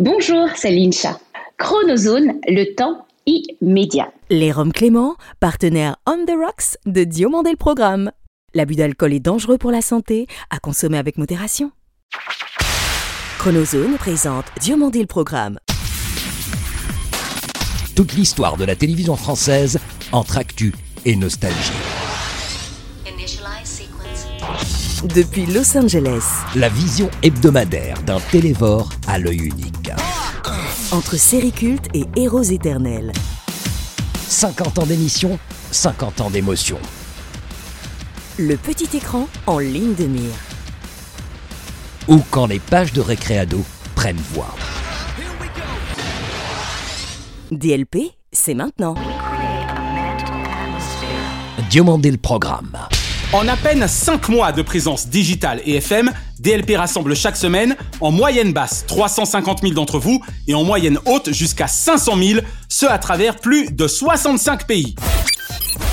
Bonjour, c'est Lincha. Chronozone, le temps immédiat. Les Roms Clément, partenaire On the Rocks de Diomandé le Programme. L'abus d'alcool est dangereux pour la santé, à consommer avec modération. Chronozone présente Diomandé le Programme. Toute l'histoire de la télévision française entre actu et nostalgie. Depuis Los Angeles, La vision hebdomadaire d'un télévore à l'œil unique. entre séries cultes et héros éternels. 50 ans d'émission, 50 ans d'émotion. Le petit écran en ligne de mire. Ou quand les pages de Récréado prennent voix. DLP, c'est maintenant. Diomandé le programme. En à peine 5 mois de présence digitale et FM, DLP rassemble chaque semaine, en moyenne basse 350 000 d'entre vous et en moyenne haute jusqu'à 500 000, ce à travers plus de 65 pays.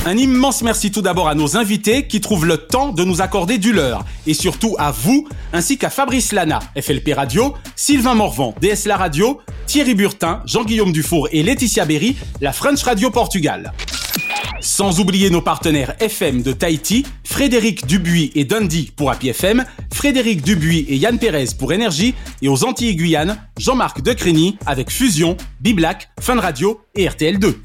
Un immense merci tout d'abord à nos invités qui trouvent le temps de nous accorder du leur et surtout à vous ainsi qu'à Fabrice Lana, FLP Radio, Sylvain Morvan, DS La Radio, Thierry Burtin, Jean-Guillaume Dufour et Laetitia Berry, la French Radio Portugal. Sans oublier nos partenaires FM de Tahiti, Frédéric Dubuis et Dundee pour Happy FM, Frédéric Dubuis et Yann Pérez pour Énergie, et aux Antilles Guyane, Jean-Marc Decrény avec Fusion, Biblac, Fun Radio et RTL2.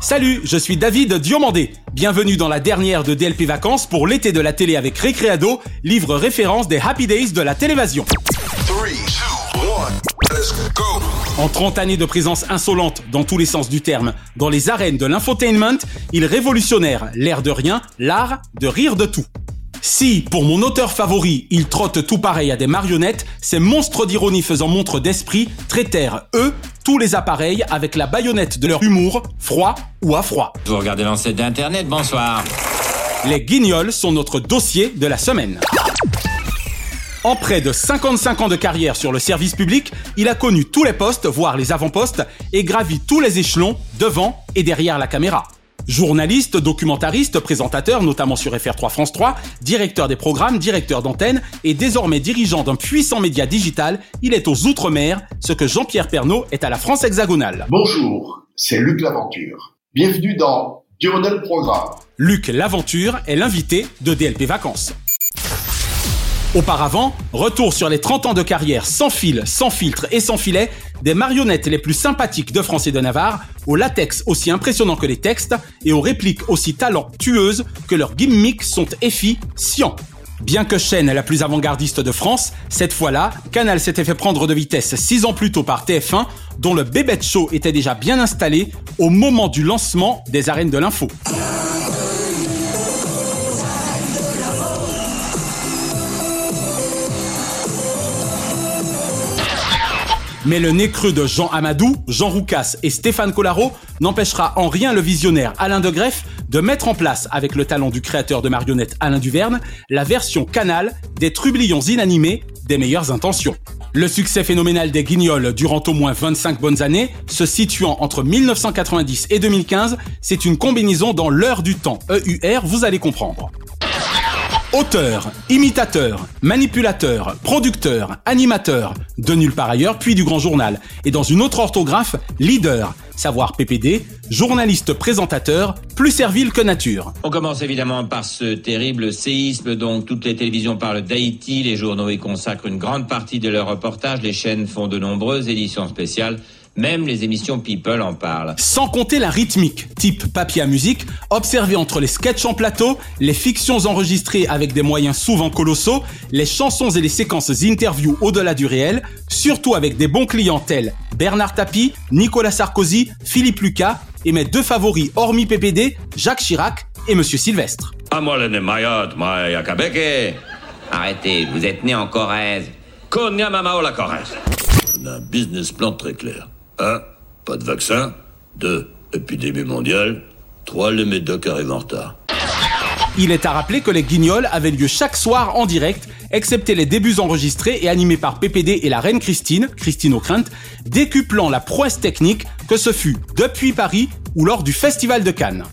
Salut, je suis David Diomandé. Bienvenue dans la dernière de DLP Vacances pour l'été de la télé avec Récréado, livre référence des Happy Days de la télévision. Let's go. En 30 années de présence insolente dans tous les sens du terme, dans les arènes de l'infotainment, il révolutionnaire, l'air de rien, l'art de rire de tout. Si, pour mon auteur favori, il trotte tout pareil à des marionnettes, ces monstres d'ironie faisant montre d'esprit traitèrent, eux, tous les appareils avec la baïonnette de leur humour, froid ou à froid. Vous regardez l'ancêtre d'Internet, bonsoir. Les guignols sont notre dossier de la semaine. En près de 55 ans de carrière sur le service public, il a connu tous les postes, voire les avant-postes, et gravi tous les échelons, devant et derrière la caméra. Journaliste, documentariste, présentateur, notamment sur FR3 France 3, directeur des programmes, directeur d'antenne et désormais dirigeant d'un puissant média digital, il est aux Outre-mer, ce que Jean-Pierre Pernaud est à la France hexagonale. Bonjour, c'est Luc Laventure. Bienvenue dans Diomodel Programme. Luc Laventure est l'invité de DLP Vacances. Auparavant, retour sur les 30 ans de carrière sans fil, sans filtre et sans filet, des marionnettes les plus sympathiques de France et de Navarre, au latex aussi impressionnant que les textes et aux répliques aussi talentueuses que leurs gimmicks sont efficaces. Bien que chaîne la plus avant-gardiste de France, cette fois-là, Canal s'était fait prendre de vitesse 6 ans plus tôt par TF1, dont le Bébête Show était déjà bien installé au moment du lancement des arènes de l'info. Mais le nez creux de Jean Amadou, Jean Roucas et Stéphane Collaro n'empêchera en rien le visionnaire Alain de Greff de mettre en place, avec le talent du créateur de marionnettes Alain Duverne, la version canal des trublions inanimés des meilleures intentions. Le succès phénoménal des Guignols durant au moins 25 bonnes années, se situant entre 1990 et 2015, c'est une combinaison dans l'heure du temps. EUR, vous allez comprendre. Auteur, imitateur, manipulateur, producteur, animateur, de nulle part ailleurs, puis du grand journal. Et dans une autre orthographe, leader, savoir PPD, journaliste présentateur, plus servile que nature. On commence évidemment par ce terrible séisme dont toutes les télévisions parlent d'Haïti, les journaux y consacrent une grande partie de leurs reportages, les chaînes font de nombreuses éditions spéciales. Même les émissions People en parlent. Sans compter la rythmique, type papier à musique, observée entre les sketchs en plateau, les fictions enregistrées avec des moyens souvent colossaux, les chansons et les séquences interviews au-delà du réel, surtout avec des bons clients tels Bernard Tapie, Nicolas Sarkozy, Philippe Lucas et mes deux favoris hormis PPD, Jacques Chirac et Monsieur Sylvestre. Kabeke. Arrêtez, vous êtes né en Corrèze. Konya mamao la Corrèze. On a un business plan très clair. 1. Pas de vaccin. 2. Épidémie mondiale. 3. Le médoc arrive en retard. Il est à rappeler que les guignols avaient lieu chaque soir en direct, excepté les débuts enregistrés et animés par PPD et la reine Christine, Christine O'Krent, décuplant la prouesse technique que ce fut depuis Paris ou lors du Festival de Cannes.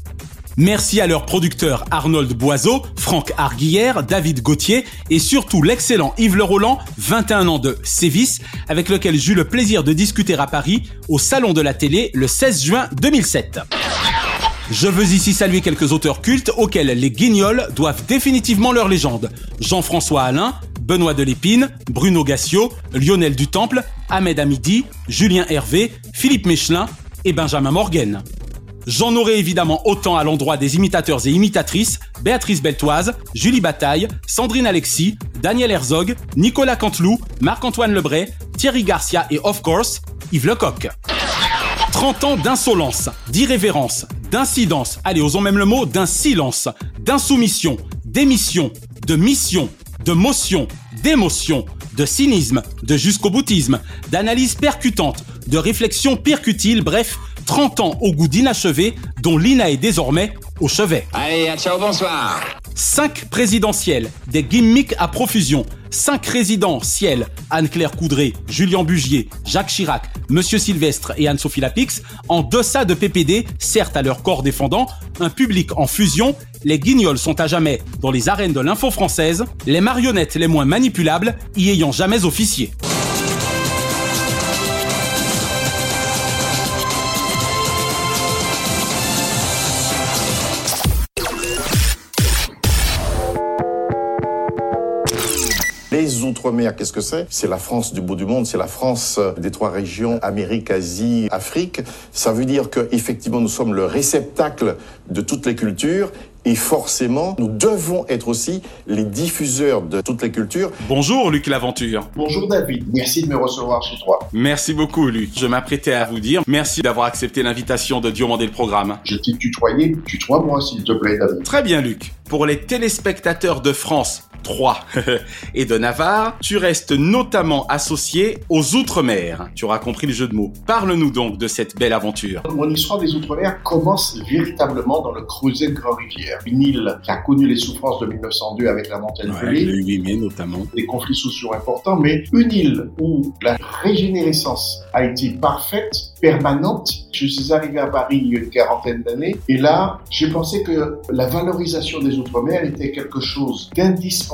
Merci à leurs producteurs Arnold Boiseau, Franck Arguillère, David Gauthier et surtout l'excellent Yves Le Roland, 21 ans de Sévis, avec lequel j'eus le plaisir de discuter à Paris au Salon de la télé le 16 juin 2007. Je veux ici saluer quelques auteurs cultes auxquels les Guignols doivent définitivement leur légende. Jean-François Alain, Benoît Delépine, Bruno Gassio, Lionel Dutemple, Ahmed Hamidi, Julien Hervé, Philippe Mechelin et Benjamin Morgan. J'en aurai évidemment autant à l'endroit des imitateurs et imitatrices Béatrice Beltoise, Julie Bataille, Sandrine Alexis, Daniel Herzog, Nicolas Canteloup, Marc-Antoine Lebray, Thierry Garcia et of course Yves Lecoq. 30 ans d'insolence, d'irrévérence, d'incidence, allez osons même le mot, d'insilence, d'insoumission, d'émission, de mission, de motion, d'émotion, de cynisme, de jusqu'au boutisme, d'analyse percutante, de réflexion percutile, bref, 30 ans au goût d'inachevé, dont Lina est désormais au chevet. Allez, ciao, bonsoir 5 présidentielles, des gimmicks à profusion, 5 résidents ciel, Anne-Claire Coudray, Julien Bugier, Jacques Chirac, Monsieur Sylvestre et Anne-Sophie Lapix, en deçà de PPD, certes à leur corps défendant, un public en fusion, les guignols sont à jamais dans les arènes de l'info française, les marionnettes les moins manipulables y ayant jamais officié. Qu'est-ce que c'est? C'est la France du bout du monde, c'est la France des trois régions, Amérique, Asie, Afrique. Ça veut dire que effectivement nous sommes le réceptacle de toutes les cultures et forcément, nous devons être aussi les diffuseurs de toutes les cultures. Bonjour Luc Laventure. Bonjour David, merci de me recevoir chez toi. Merci beaucoup Luc. Je m'apprêtais à vous dire merci d'avoir accepté l'invitation de Diomandé le programme. Je t'ai tutoyé, tutoie-moi s'il te plaît David. Très bien Luc. Pour les téléspectateurs de France 3 et de Navarre, tu restes notamment associé aux Outre-mer. Tu auras compris le jeu de mots. Parle-nous donc de cette belle aventure. Mon histoire des Outre-mer commence véritablement dans le creuset de Grand-Rivière. Une île qui a connu les souffrances de 1902 avec la montagne Ouais, gelée, le 8 mai notamment. des conflits sociaux importants, mais une île où la régénérescence a été parfaite, permanente. Je suis arrivé à Paris il y a une quarantaine d'années, et là, j'ai pensé que la valorisation des Outre-mer était quelque chose d'indispensable,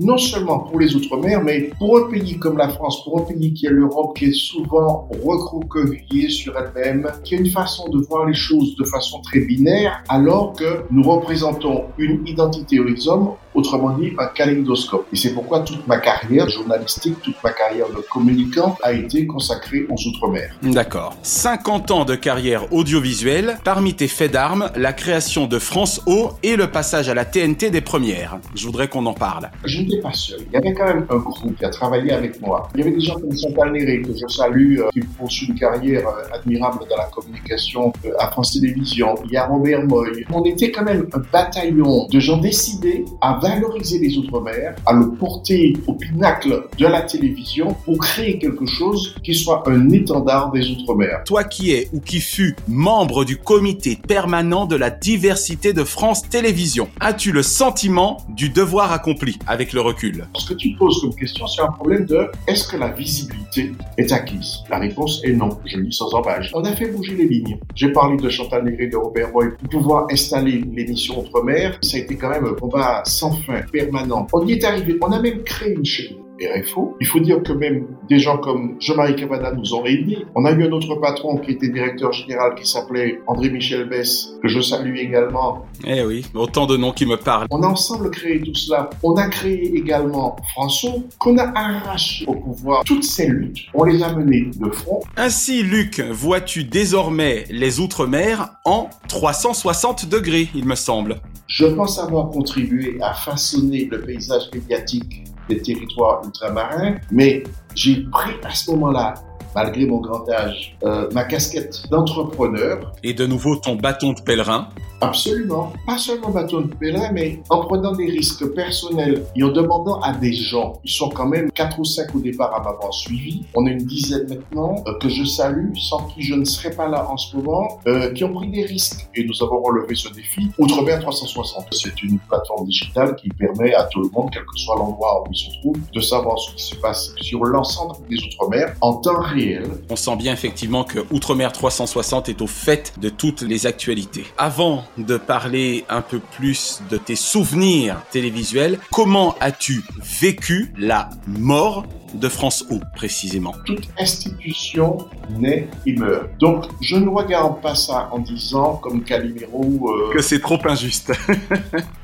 non seulement pour les Outre-mer, mais pour un pays comme la France, pour un pays qui est l'Europe, qui est souvent recroquevillé sur elle-même, qui a une façon de voir les choses de façon très binaire, alors que nous représentons une identité horizon, autrement dit un kaléidoscope. Et c'est pourquoi toute ma carrière journalistique, toute ma carrière de communicant a été consacrée aux Outre-mer. D'accord. 50 ans de carrière audiovisuelle, parmi tes faits d'armes, la création de France O et le passage à la TNT des premières. Je voudrais qu'on en parle. Je n'étais pas seul. Il y avait quand même un groupe qui a travaillé avec moi. Il y avait des gens comme Chantal Néré, que je salue, euh, qui poursuit une carrière euh, admirable dans la communication euh, à France Télévisions. Il y a Robert Moy. On était quand même un bataillon de gens décidés à valoriser les Outre-mer, à le porter au pinacle de la télévision pour créer quelque chose qui soit un étendard des Outre-mer. Toi qui es ou qui fus membre du comité permanent de la diversité de France Télévisions, as-tu le sentiment du devoir accompli avec le recul? Ce que tu poses comme question, c'est un problème de est-ce que la visibilité est acquise? La réponse est non. Je le dis sans embâche. On a fait bouger les lignes. J'ai parlé de Chantal Néré, de Robert Boy pour pouvoir installer l'émission Outre-mer. Ça a été quand même un combat sans permanent. On y est arrivé. On a même créé une chaîne. RFO. Il faut dire que même des gens comme Jean-Marie Cavada nous ont aidés. On a eu un autre patron qui était directeur général qui s'appelait André-Michel Bess, que je salue également. Eh oui, autant de noms qui me parlent. On a ensemble créé tout cela. On a créé également François, qu'on a arraché au pouvoir. Toutes ces luttes, on les a menées de front. Ainsi, Luc, vois-tu désormais les Outre-mer en 360 degrés, il me semble. Je pense avoir contribué à façonner le paysage médiatique des territoires ultramarins, mais j'ai pris à ce moment-là, malgré mon grand âge, euh, ma casquette d'entrepreneur. Et de nouveau ton bâton de pèlerin. Absolument. Pas seulement bâton de pèlerin, mais en prenant des risques personnels et en demandant à des gens, ils sont quand même quatre ou cinq au départ à m'avoir suivi. On est une dizaine maintenant euh, que je salue, sans qui je ne serais pas là en ce moment, euh, qui ont pris des risques. Et nous avons relevé ce défi. Outre-mer 360, c'est une plateforme digitale qui permet à tout le monde, quel que soit l'endroit où il se trouve, de savoir ce qui se passe sur l'ensemble des Outre-mer en temps réel. On sent bien effectivement que Outre-mer 360 est au fait de toutes les actualités. Avant de parler un peu plus de tes souvenirs télévisuels. Comment as-tu vécu la mort de France O, précisément Toute institution naît et meurt. Donc, je ne regarde pas ça en disant, comme Calimero... euh, Que c'est trop injuste.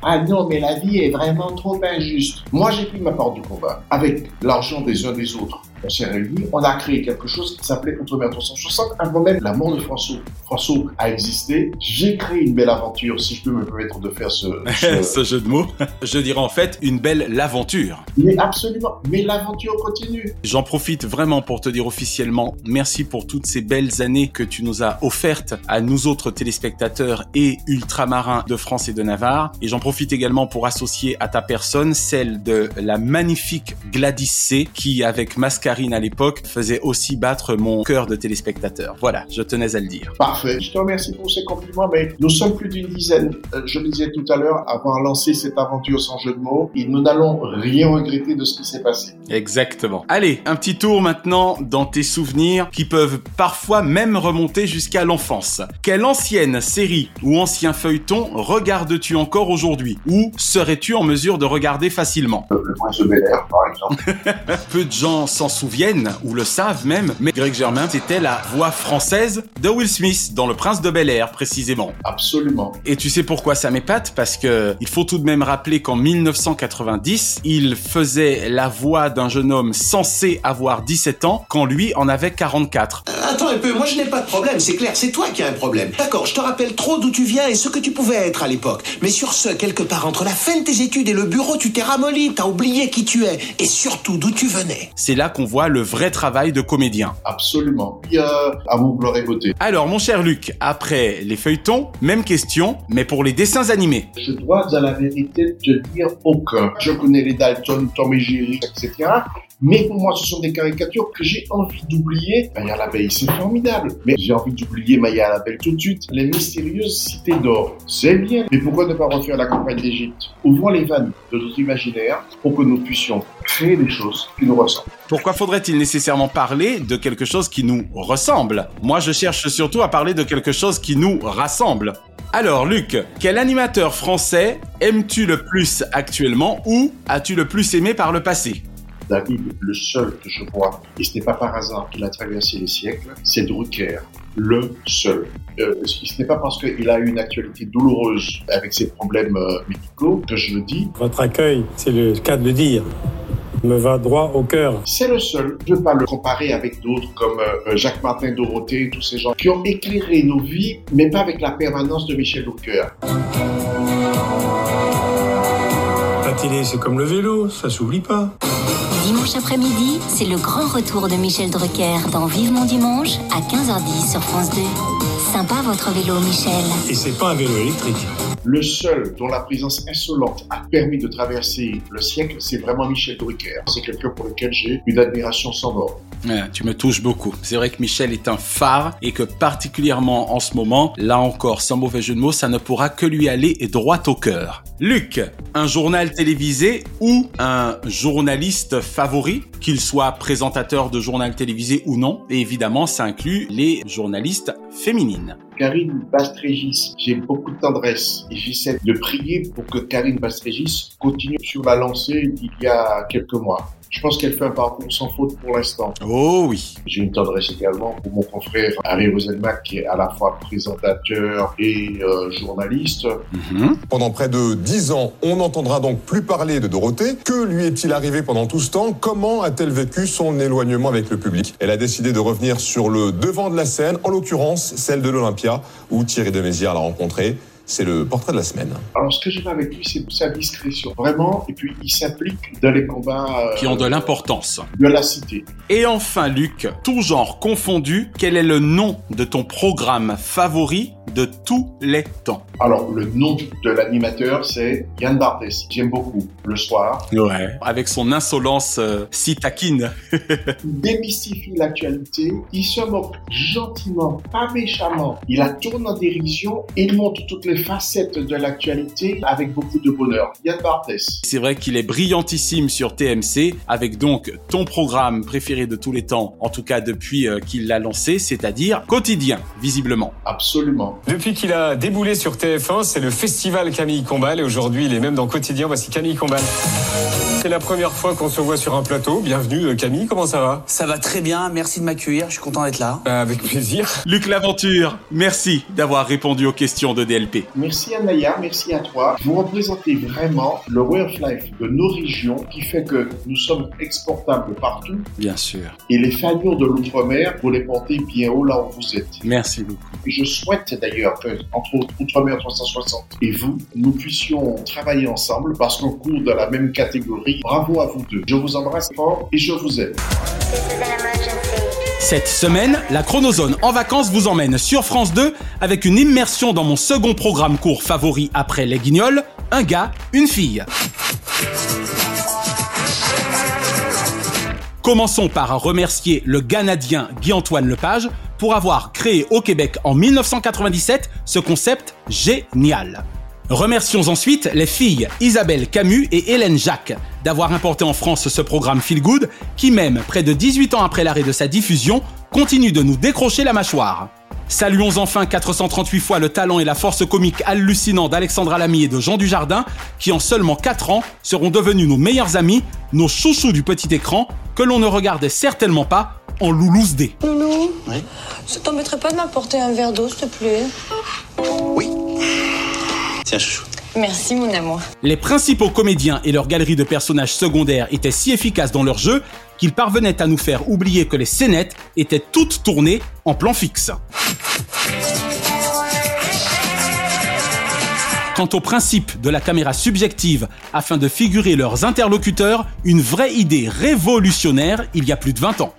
Ah non, mais la vie est vraiment trop injuste. Moi, j'ai pris ma part du combat. Avec l'argent des uns des autres, on s'est réunis, on a créé quelque chose qui s'appelait Outre-mer 360. Avant même la mort de François, François a existé, j'ai créé une belle aventure, si je peux me permettre de faire ce... ce- Ce jeu de mots. Je dirais en fait une belle l'aventure. Mais absolument, mais l'aventure continue. J'en profite vraiment pour te dire officiellement merci pour toutes ces belles années que tu nous as offertes à nous autres téléspectateurs et ultramarins de France et de Navarre. Et j'en profite également pour associer à ta personne celle de la magnifique Gladys C qui, avec Mascarine à l'époque, faisait aussi battre mon cœur de téléspectateur. Voilà, je tenais à le dire. Parfait. Je te remercie pour ces compliments, mais nous sommes plus d'une dizaine, euh, je le disais tout à l'heure, à avoir lancé cette aventure sans jeu de mots, et nous n'allons rien regretter de ce qui s'est passé. Exactement. Allez, un petit tour maintenant dans tes souvenirs qui peuvent parfois même remonter jusqu'à l'enfance. Quelle ancienne série ou ancien feuilleton regardes-tu encore aujourd'hui? Ou serais-tu en mesure de regarder facilement? Par exemple. Peu de gens s'en souviennent ou le savent même, mais Greg Germain, c'était la voix française de Will Smith dans Le Prince de Bel Air précisément. Absolument. Et tu sais pourquoi ça m'épate? Parce que il faut tout de même rappeler qu'en 1990, il faisait la voix d'un jeune homme censé avoir 17 ans quand lui en avait 44. Attends un peu, moi je n'ai pas de problème, c'est clair, c'est toi qui as un problème. D'accord, je te rappelle trop d'où tu viens et ce que tu pouvais être à l'époque. Mais sur ce, quelque part entre la fin de tes études et le bureau, tu t'es ramolli, t'as oublié qui tu es et surtout d'où tu venais. C'est là qu'on voit le vrai travail de comédien. Absolument. Puis, euh, à mon gloire et beauté. Alors mon cher Luc, après les feuilletons, même question, mais pour les dessins animés. Je dois à la vérité te dire aucun. Je connais les Dalton, Tom et Jerry, etc. Mais pour moi, ce sont des caricatures que j'ai envie d'oublier. Maya l'abeille, c'est formidable. Mais j'ai envie d'oublier Maya l'abeille tout de suite. Les mystérieuses cités d'or, c'est bien. Mais pourquoi ne pas refaire la campagne d'Égypte? Ouvrons les vannes de notre imaginaire pour que nous puissions créer des choses qui nous ressemblent. Pourquoi faudrait-il nécessairement parler de quelque chose qui nous ressemble? Moi, je cherche surtout à parler de quelque chose qui nous rassemble. Alors, Luc, quel animateur français aimes-tu le plus actuellement ou as-tu le plus aimé par le passé? David, le seul que je vois, et ce n'est pas par hasard qu'il a traversé les siècles, c'est Drucker. Le seul. Euh, ce n'est pas parce qu'il a eu une actualité douloureuse avec ses problèmes euh, médicaux que je le dis. Votre accueil, c'est le cas de le dire, me va droit au cœur. C'est le seul. Je ne veux pas le comparer avec d'autres comme euh, Jacques Martin, Dorothée, tous ces gens qui ont éclairé nos vies, mais pas avec la permanence de Michel Drucker. La télé, c'est comme le vélo, ça s'oublie pas. Dimanche après-midi, c'est le grand retour de Michel Drucker dans Vivement Dimanche à 15h10 sur France 2. Sympa votre vélo, Michel. Et c'est pas un vélo électrique. Le seul dont la présence insolente a permis de traverser le siècle, c'est vraiment Michel Drucker. C'est quelqu'un pour lequel j'ai une admiration sans. Ouais, tu me touches beaucoup. C'est vrai que Michel est un phare et que particulièrement en ce moment, là encore, sans mauvais jeu de mots, ça ne pourra que lui aller droit au cœur. Luc, un journal télévisé ou un journaliste favori, qu'il soit présentateur de journal télévisé ou non, et évidemment, ça inclut les journalistes féminines. Karine Bastrégis, j'ai beaucoup de tendresse et j'essaie de prier pour que Karine Bastrégis continue sur la lancée d'il y a quelques mois. Je pense qu'elle fait un parcours sans faute pour l'instant. Oh oui. J'ai une tendresse également pour mon confrère Harry Roselmack, qui est à la fois présentateur et euh, journaliste. Mhm. Pendant près de dix ans, on n'entendra donc plus parler de Dorothée. Que lui est-il arrivé pendant tout ce temps? Comment a-t-elle vécu son éloignement avec le public? Elle a décidé de revenir sur le devant de la scène, en l'occurrence celle de l'Olympia, où Thierry de Mézières l'a rencontré. C'est le portrait de la semaine. Alors, ce que j'aime avec lui, c'est sa discrétion. Vraiment. Et puis, il s'implique dans les combats euh, Qui ont de l'importance. de la cité. Et enfin, Luc, tout genre confondu, quel est le nom de ton programme favori de tous les temps? Alors, le nom de l'animateur, c'est Yann Barthès. J'aime beaucoup. Le soir, Ouais. Avec son insolence euh, si taquine. il démystifie l'actualité. Il se moque gentiment, pas méchamment. Il la tourne en dérision et il montre toutes les les facettes de l'actualité avec beaucoup de bonheur. Yann Barthès. C'est vrai qu'il est brillantissime sur TMC, avec donc ton programme préféré de tous les temps, en tout cas depuis euh, qu'il l'a lancé, c'est-à-dire quotidien, visiblement. Absolument. Depuis qu'il a déboulé sur TF1, c'est le festival Camille Combal et aujourd'hui il est même dans Quotidien. Voici Camille Combal. C'est la première fois qu'on se voit sur un plateau. Bienvenue euh, Camille, comment ça va? Ça va très bien, merci de m'accueillir, je suis content d'être là. Bah, Avec plaisir. Luc Laventure, merci d'avoir répondu aux questions de DLP. Merci Anaya, merci à toi. Vous représentez vraiment le way of life de nos régions qui fait que nous sommes exportables partout Bien sûr. et les faillots de l'outre-mer, vous les portez bien haut là où vous êtes. Merci Luc. Et je souhaite d'ailleurs que, entre autres, Outre-mer 360 et vous, nous puissions travailler ensemble parce qu'on court dans la même catégorie. Bravo à vous deux. Je vous embrasse fort et je vous aime. Cette semaine, la Chronozone en vacances vous emmène sur France 2 avec une immersion dans mon second programme court favori après Les Guignols, un gars, une fille. Commençons par remercier le Canadien Guy-Antoine Lepage pour avoir créé au Québec en 1997 ce concept génial. Remercions ensuite les filles Isabelle Camus et Hélène Jacques d'avoir importé en France ce programme Feel Good qui même près de 18 ans après l'arrêt de sa diffusion continue de nous décrocher la mâchoire. Saluons enfin 438 fois le talent et la force comique hallucinant d'Alexandra Lamy et de Jean Dujardin qui en seulement 4 ans seront devenus nos meilleurs amis, nos chouchous du petit écran que l'on ne regardait certainement pas en loulouse D. Loulou Ça t'embêterait pas de m'apporter un verre d'eau, s'il te plaît? Tiens, chouchou. Merci, mon amour. Les principaux comédiens et leur galerie de personnages secondaires étaient si efficaces dans leur jeu qu'ils parvenaient à nous faire oublier que les scénettes étaient toutes tournées en plan fixe. Quant au principe de la caméra subjective afin de figurer leurs interlocuteurs, une vraie idée révolutionnaire il y a plus de 20 ans.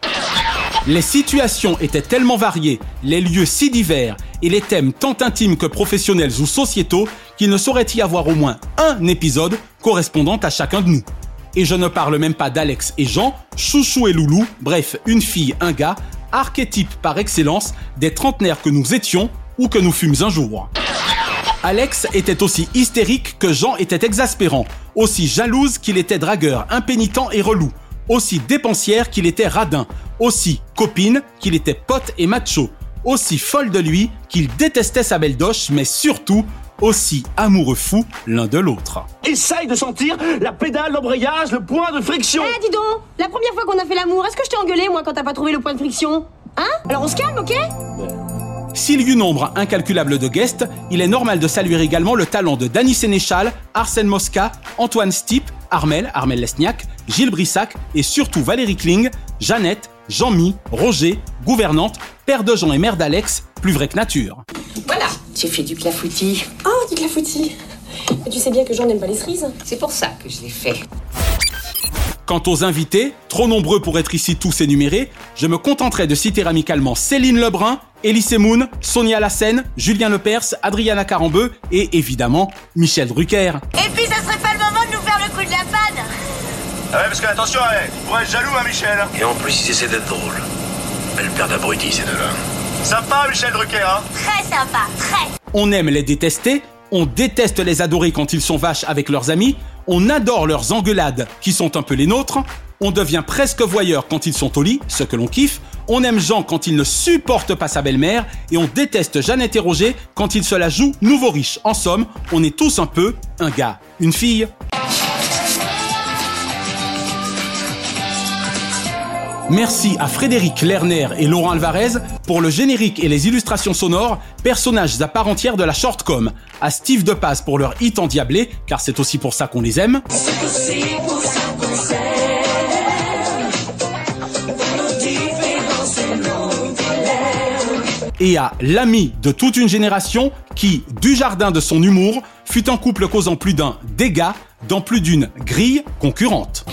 Les situations étaient tellement variées, les lieux si divers et les thèmes tant intimes que professionnels ou sociétaux qu'il ne saurait y avoir au moins un épisode correspondant à chacun de nous. Et je ne parle même pas d'Alex et Jean, Chouchou et Loulou, bref, une fille, un gars, archétype par excellence des trentenaires que nous étions ou que nous fûmes un jour. Alex était aussi hystérique que Jean était exaspérant, aussi jalouse qu'il était dragueur, impénitent et relou, aussi dépensière qu'il était radin, aussi copine qu'il était pote et macho, aussi folle de lui qu'il détestait sa belle doche, mais surtout aussi amoureux fou l'un de l'autre. Essaye de sentir la pédale, l'embrayage, le point de friction. Eh, dis donc La première fois qu'on a fait l'amour, est-ce que je t'ai engueulé, moi, quand t'as pas trouvé le point de friction? Hein? Alors on se calme, ok? S'il y eut nombre incalculable de guests, il est normal de saluer également le talent de Danny Sénéchal, Arsène Mosca, Antoine Stipe, Armel, Armel Lesniak, Gilles Brissac et surtout Valérie Kling, Jeannette, Jean-Mi, Roger, gouvernante, père de Jean et mère d'Alex, plus vrai que nature. Voilà, j'ai fait du clafoutis. Oh, du clafoutis Et Tu sais bien que Jean n'aime pas les cerises C'est pour ça que je l'ai fait. Quant aux invités, trop nombreux pour être ici tous énumérés, je me contenterai de citer amicalement Céline Lebrun, Elie Semoun, Sonia Lassen, Julien Lepers, Adriana Carambeu et évidemment Michel Drucker. Et puis, ça serait pas le moment de nous faire le coup de la panne Ah ouais, parce que attention, ouais, tu pourrais être jaloux, hein, Michel. Et en plus, ils essaient d'être drôles. Belle paire d'abrutis, ces deux-là. Sympa, Michel Drucker, hein. Très sympa, très On aime les détester, on déteste les adorer quand ils sont vaches avec leurs amis, on adore leurs engueulades qui sont un peu les nôtres, on devient presque voyeur quand ils sont au lit, ce que l'on kiffe, on aime Jean quand il ne supporte pas sa belle-mère, et on déteste Jeannette et Roger quand il se la joue nouveau riche. En somme, on est tous un peu un gars, une fille. Merci à Frédéric Lerner et Laurent Alvarez pour le générique et les illustrations sonores, personnages à part entière de la shortcom. À Steve Depaz pour leur hit endiablé, car c'est aussi pour ça qu'on les aime. Et à l'ami de toute une génération qui, du jardin de son humour, fut un couple causant plus d'un dégât dans plus d'une grille concurrente.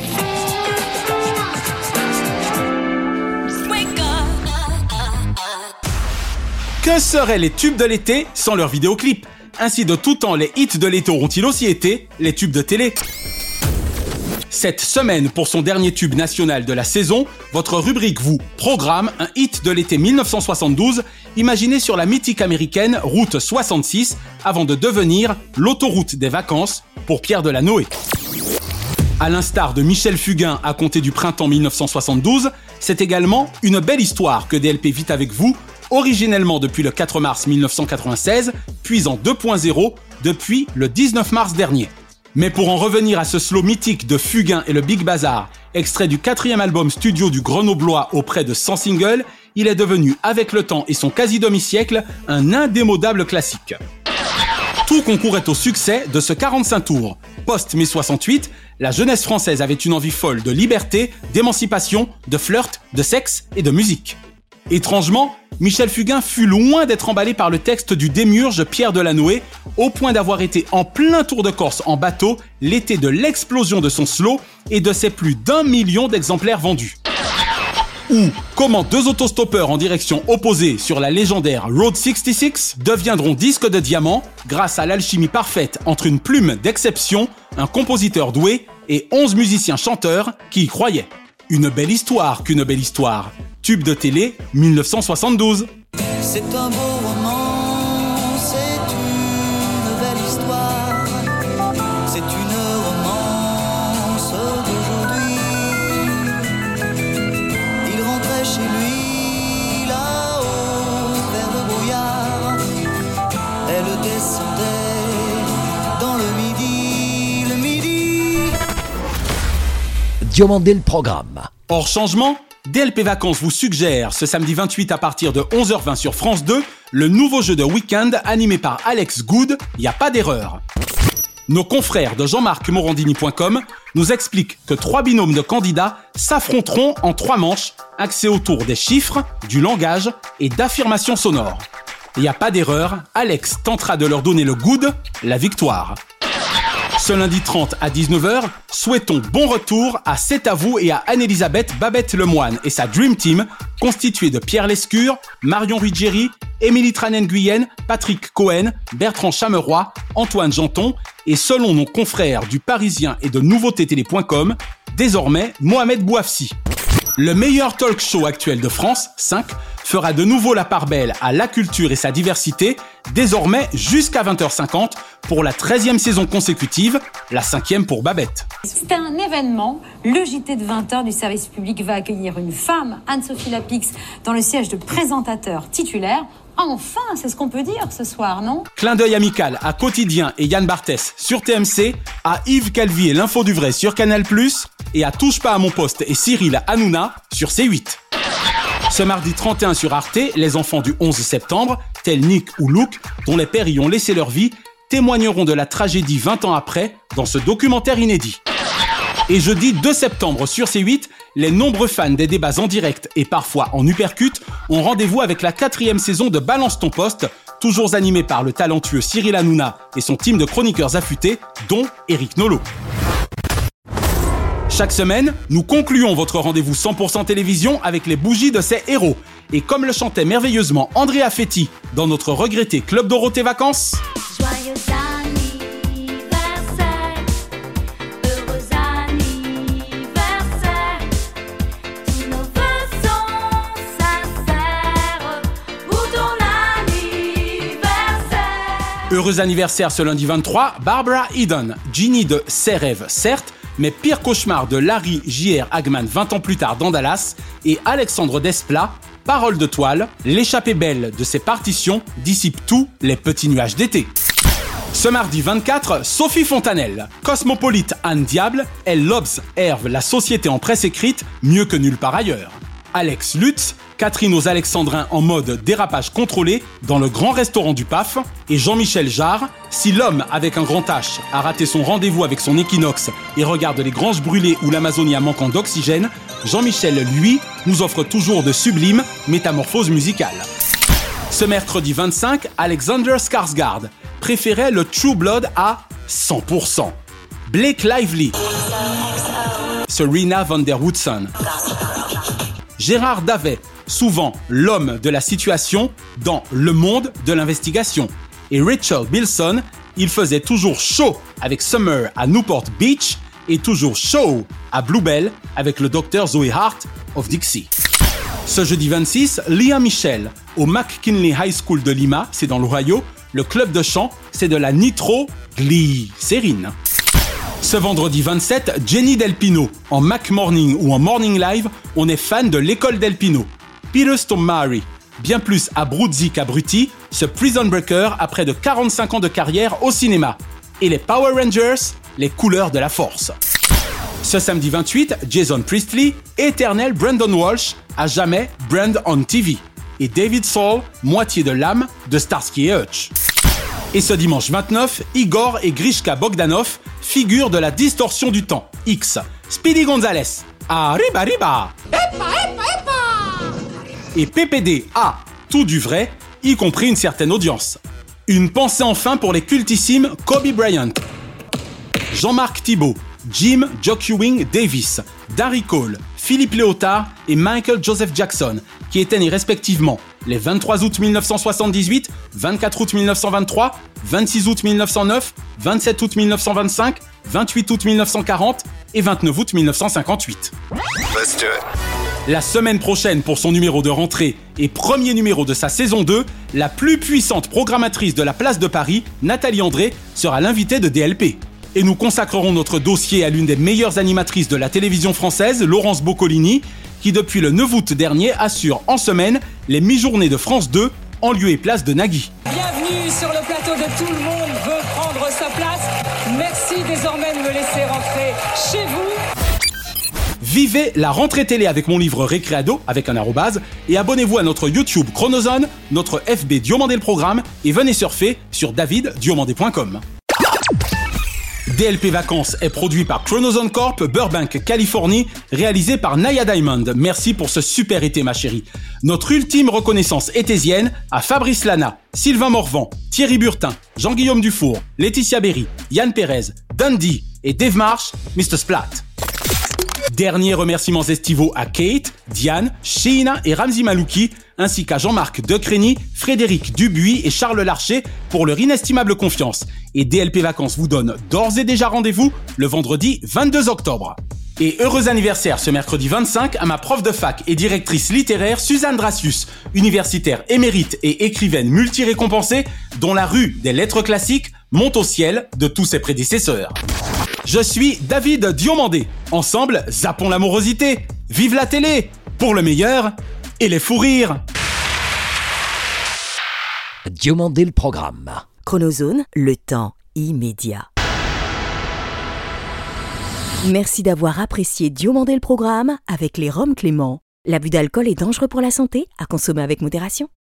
Que seraient les tubes de l'été sans leurs vidéoclips? Ainsi de tout temps, les hits de l'été auront-ils aussi été les tubes de télé? Cette semaine, pour son dernier tube national de la saison, votre rubrique vous programme un hit de l'été 1972, imaginé sur la mythique américaine Route 66, avant de devenir l'autoroute des vacances pour Pierre Delanoë. À l'instar de Michel Fugain à compter du printemps 1972, c'est également une belle histoire que DLP vit avec vous, originellement depuis le 4 mars 1996, puis en 2.0 depuis le 19 mars dernier. Mais pour en revenir à ce slow mythique de Fugain et le Big Bazar, extrait du quatrième album studio du Grenoblois auprès de 100 singles, il est devenu, avec le temps et son quasi demi-siècle, un indémodable classique. Tout concourait au succès de ce 45 tours. Post-mai 68, la jeunesse française avait une envie folle de liberté, d'émancipation, de flirt, de sexe et de musique. Étrangement, Michel Fugain fut loin d'être emballé par le texte du démiurge Pierre Delanoë, au point d'avoir été en plein tour de Corse en bateau l'été de l'explosion de son slow et de ses plus d'un million d'exemplaires vendus. Ou comment deux autostoppeurs en direction opposée sur la légendaire Road 66 deviendront disques de diamant grâce à l'alchimie parfaite entre une plume d'exception, un compositeur doué et 11 musiciens chanteurs qui y croyaient. Une belle histoire qu'une belle histoire. Tube de télé 1972. C'est un Diomandé le programme. Hors changement, DLP Vacances vous suggère ce samedi 28 à partir de 11h20 sur France 2 le nouveau jeu de week-end animé par Alex Good, Y a pas d'erreur. Nos confrères de Jean-Marc-Morandini.com nous expliquent que trois binômes de candidats s'affronteront en trois manches axées autour des chiffres, du langage et d'affirmations sonores. Il n'y a pas d'erreur, Alex tentera de leur donner le good, la victoire. Ce lundi 30 à 19h, souhaitons bon retour à C'est à vous et à Anne-Elisabeth Babette Lemoine et sa Dream Team, constituée de Pierre Lescure, Marion Ruggieri, Émilie Tranen-Guyenne, Patrick Cohen, Bertrand Chameroy, Antoine Janton et selon nos confrères du Parisien et de nouveautétélé.com, désormais Mohamed Bouafsi. Le meilleur talk show actuel de France, 5, fera de nouveau la part belle à la culture et sa diversité, désormais jusqu'à 20h50 pour la 13e saison consécutive, la 5e pour Babette. C'est un événement. Le JT de 20h du service public va accueillir une femme, Anne-Sophie Lapix, dans le siège de présentateur titulaire. Enfin, c'est ce qu'on peut dire ce soir, non? Clin d'œil amical à Quotidien et Yann Barthès sur TMC, à Yves Calvi et l'info du vrai sur Canal+, et à Touche pas à mon poste et Cyril Hanouna sur C8. Ce mardi 31 sur Arte, les enfants du 11 septembre, tels Nick ou Luke, dont les pères y ont laissé leur vie, témoigneront de la tragédie 20 ans après dans ce documentaire inédit. Et jeudi 2 septembre sur C8, les nombreux fans des débats en direct et parfois en uppercut ont rendez-vous avec la quatrième saison de Balance ton poste, toujours animée par le talentueux Cyril Hanouna et son team de chroniqueurs affûtés, dont Eric Nolot. Chaque semaine, nous concluons votre rendez-vous 100% télévision avec les bougies de ces héros. Et comme le chantait merveilleusement Andrea Fetti dans notre regretté Club Dorothée Vacances, Joyeux. Heureux anniversaire ce lundi 23, Barbara Eden, Ginny de Ses rêves, certes, mais pire cauchemar de Larry J.R. Hagman 20 ans plus tard dans Dallas, et Alexandre Desplat, parole de toile, l'échappée belle de ses partitions dissipe tous les petits nuages d'été. Ce mardi 24, Sophie Fontanelle, cosmopolite Anne Diable, elle l'observe la société en presse écrite mieux que nulle part ailleurs. Alex Lutz, Catherine aux Alexandrins en mode dérapage contrôlé dans le grand restaurant du PAF, et Jean-Michel Jarre, si l'homme avec un grand H a raté son rendez-vous avec son équinoxe et regarde les granges brûlées ou l'Amazonie manquant d'oxygène, Jean-Michel, lui, nous offre toujours de sublimes métamorphoses musicales. Ce mercredi 25, Alexander Skarsgård préférait le True Blood à 100%. Blake Lively, Serena van der Woodson, Gérard Davet, souvent l'homme de la situation dans Le Monde de l'investigation, et Rachel Bilson, il faisait toujours chaud avec Summer à Newport Beach et toujours Show à Bluebell avec le docteur Zoe Hart of Dixie. Ce jeudi 26, Lia Michel au McKinley High School de Lima, c'est dans l'Ohio, le club de chant, c'est de la Nitro Glycérine. Ce vendredi 27, Jenny Delpino en Mac Morning ou en Morning Live, on est fan de l'école Delpino. Peter Mary, bien plus abruzzi qu'abruti, ce Prison Breaker a de 45 ans de carrière au cinéma. Et les Power Rangers, les couleurs de la force. Ce samedi 28, Jason Priestley, éternel Brandon Walsh, à jamais Brand on TV. Et David Saul, moitié de l'âme de Starsky et Hutch. Et ce dimanche 29, Igor et Grishka Bogdanov, figure de la distorsion du temps, X. Speedy Gonzalez, arriba arriba. Et PPD a. Tout du vrai, y compris une certaine audience. Une pensée enfin pour les cultissimes Kobe Bryant, Jean-Marc Thibault, Jim Jocuing Davis, Darry Cole, Philippe Léotard et Michael Joseph Jackson, qui étaient nés respectivement les 23 août 1978, 24 août 1923, 26 août 1909, 27 août 1925, 28 août 1940 et 29 août 1958. Let's do it. La semaine prochaine, pour son numéro de rentrée et premier numéro de sa saison 2, la plus puissante programmatrice de la place de Paris, Nathalie André, sera l'invitée de DLP. Et nous consacrerons notre dossier à l'une des meilleures animatrices de la télévision française, Laurence Boccolini, qui depuis le 9 août dernier assure en semaine les mi-journées de France 2 en lieu et place de Nagui. Bienvenue sur le plateau de Tout le monde veut prendre sa place. Merci désormais de me laisser rentrer chez vous. Vivez la rentrée télé avec mon livre Récréado avec un arrobase et abonnez-vous à notre YouTube Chronozone, notre FB Diomandé le programme et venez surfer sur daviddiomandé.com. DLP Vacances est produit par Chronozone Corp, Burbank, Californie, réalisé par Naya Diamond. Merci pour ce super été, ma chérie. Notre ultime reconnaissance étésienne à Fabrice Lana, Sylvain Morvan, Thierry Burtin, Jean-Guillaume Dufour, Laetitia Berry, Yann Pérez, Dundee et Dave Marsh, Mr. Splat. Derniers remerciements estivaux à Kate, Diane, Sheina et Ramzi Malouki, ainsi qu'à Jean-Marc Decrény, Frédéric Dubuis et Charles Larcher pour leur inestimable confiance. Et DLP Vacances vous donne d'ores et déjà rendez-vous le vendredi 22 octobre. Et heureux anniversaire ce mercredi 25 à ma prof de fac et directrice littéraire Suzanne Dracius, universitaire émérite et écrivaine multi-récompensée, dont la rue des lettres classiques monte au ciel de tous ses prédécesseurs. Je suis David Diomandé. Ensemble, zappons l'amorosité. Vive la télé Pour le meilleur et les fous rires Diomandé le programme. Chronozone, le temps immédiat. Merci d'avoir apprécié Diomandé le programme avec les Roms Clément. L'abus d'alcool est dangereux pour la santé, à consommer avec modération.